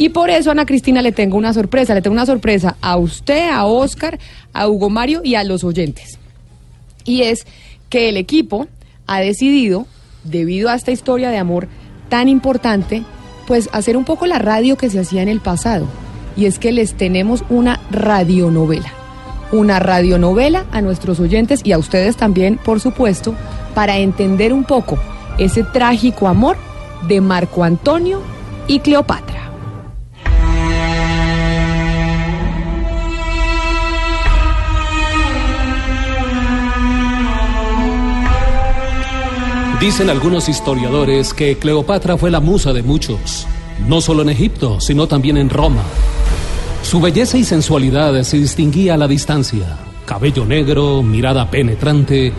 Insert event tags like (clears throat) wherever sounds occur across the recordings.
Y por eso, Ana Cristina, le tengo una sorpresa. Le tengo una sorpresa a usted, a Oscar, a Hugo Mario y a los oyentes. Y es que el equipo ha decidido, debido a esta historia de amor tan importante, pues hacer un poco la radio que se hacía en el pasado. Y es que les tenemos una radionovela. Una radionovela a nuestros oyentes y a ustedes también, por supuesto, para entender un poco ese trágico amor de Marco Antonio y Cleopatra. Dicen algunos historiadores que Cleopatra fue la musa de muchos, no solo en Egipto, sino también en Roma. Su belleza y sensualidad se distinguía a la distancia. Cabello negro, mirada penetrante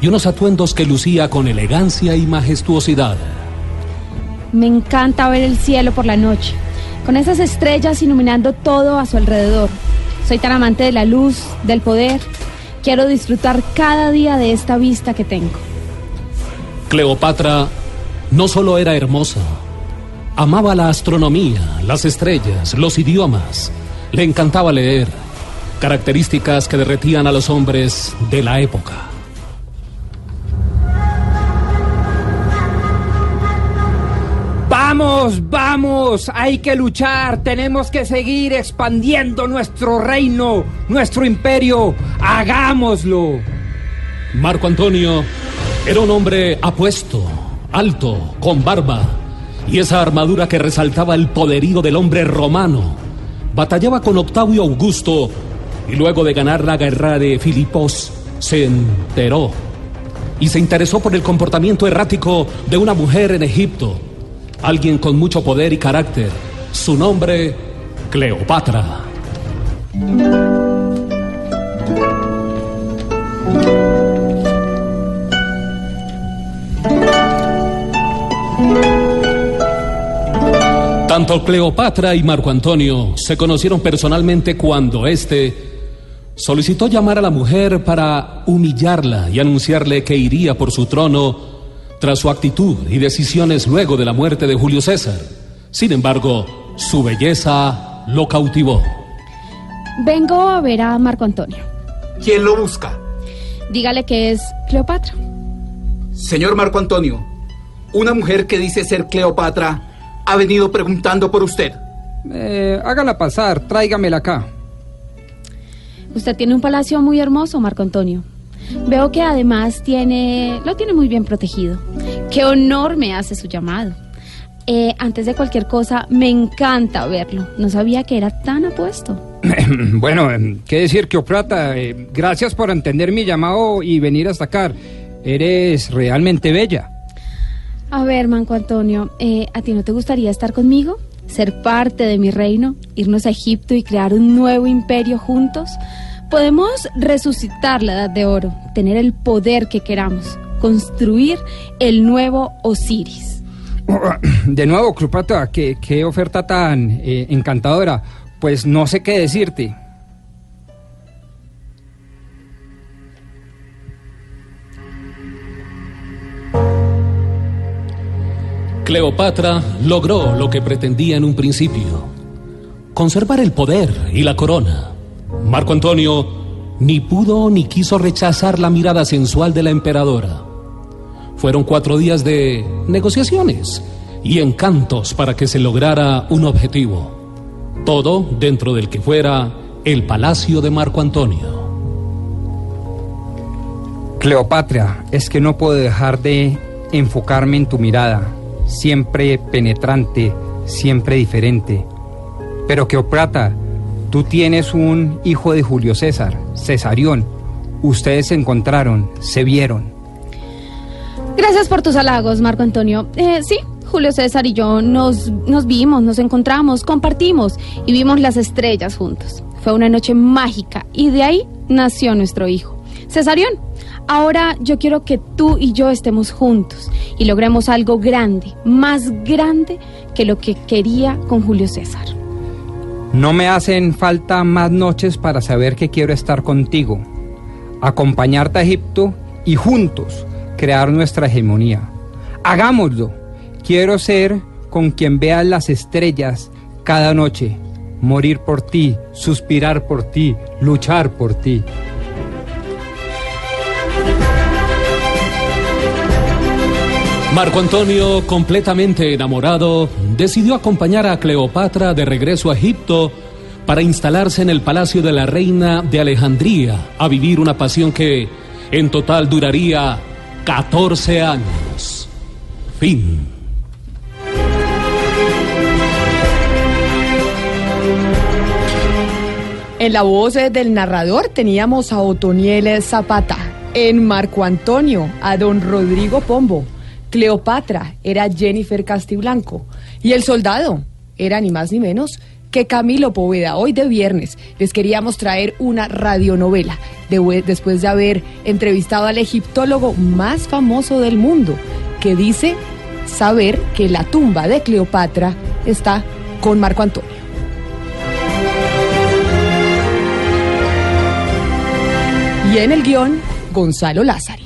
y unos atuendos que lucía con elegancia y majestuosidad. Me encanta ver el cielo por la noche, con esas estrellas iluminando todo a su alrededor. Soy tan amante de la luz, del poder. Quiero disfrutar cada día de esta vista que tengo. Cleopatra no solo era hermosa, amaba la astronomía, las estrellas, los idiomas, le encantaba leer, características que derretían a los hombres de la época. Vamos, vamos, hay que luchar, tenemos que seguir expandiendo nuestro reino, nuestro imperio, hagámoslo. Marco Antonio era un hombre apuesto, alto, con barba y esa armadura que resaltaba el poderío del hombre romano. Batallaba con Octavio Augusto y luego de ganar la guerra de Filipos se enteró y se interesó por el comportamiento errático de una mujer en Egipto, alguien con mucho poder y carácter. Su nombre, Cleopatra. Tanto Cleopatra y Marco Antonio se conocieron personalmente cuando éste solicitó llamar a la mujer para humillarla y anunciarle que iría por su trono tras su actitud y decisiones luego de la muerte de Julio César. Sin embargo, su belleza lo cautivó. Vengo a ver a Marco Antonio. ¿Quién lo busca? Dígale que es Cleopatra. Señor Marco Antonio, una mujer que dice ser Cleopatra ha venido preguntando por usted. Eh, hágala pasar, tráigamela acá. Usted tiene un palacio muy hermoso, Marco Antonio. Veo que además tiene, lo tiene muy bien protegido. Qué honor me hace su llamado. Eh, antes de cualquier cosa, me encanta verlo. No sabía que era tan apuesto. (clears throat) bueno, em, qué decir, Cleopatra. Eh, gracias por entender mi llamado y venir hasta acá. Eres realmente bella. A ver, Marco Antonio, eh, ¿a ti no te gustaría estar conmigo? ¿Ser parte de mi reino? ¿Irnos a Egipto y crear un nuevo imperio juntos? Podemos resucitar la Edad de Oro, tener el poder que queramos, construir el nuevo Osiris. (coughs) De nuevo, Cleopatra, qué, qué oferta tan eh, encantadora. Pues no sé qué decirte. Cleopatra logró lo que pretendía en un principio, conservar el poder y la corona. Marco Antonio ni pudo ni quiso rechazar la mirada sensual de la emperadora. Fueron cuatro días de negociaciones y encantos para que se lograra un objetivo. Todo dentro del que fuera el palacio de Marco Antonio. Cleopatra, es que no puedo dejar de enfocarme en tu mirada, siempre penetrante, siempre diferente. Pero Cleopatra, tú tienes un hijo de Julio César, Cesarión. Ustedes se encontraron, se vieron. Gracias por tus halagos, Marco Antonio. Eh, sí, Julio César y yo nos, nos vimos, nos encontramos, compartimos y vimos las estrellas juntos. Fue una noche mágica y de ahí nació nuestro hijo, Cesarión. Ahora yo quiero que tú y yo estemos juntos y logremos algo grande, más grande que lo que quería con Julio César. No me hacen falta más noches para saber que quiero estar contigo, acompañarte a Egipto y juntos crear nuestra hegemonía. Hagámoslo. Quiero ser con quien vea las estrellas cada noche, morir por ti, suspirar por ti, luchar por ti. Marco Antonio, completamente enamorado, decidió acompañar a Cleopatra de regreso a Egipto para instalarse en el palacio de la reina de Alejandría, a vivir una pasión que en total duraría 14 años. Fin. En la voz del narrador teníamos a Otoniel Zapata, en Marco Antonio a don Rodrigo Pombo, Cleopatra era Jennifer Castiblanco y el soldado era ni más ni menos que Camilo Poveda. Hoy de viernes les queríamos traer una radionovela de- después de haber entrevistado al egiptólogo más famoso del mundo que dice saber que la tumba de Cleopatra está con Marco Antonio. Y en el guion, Gonzalo Lázari.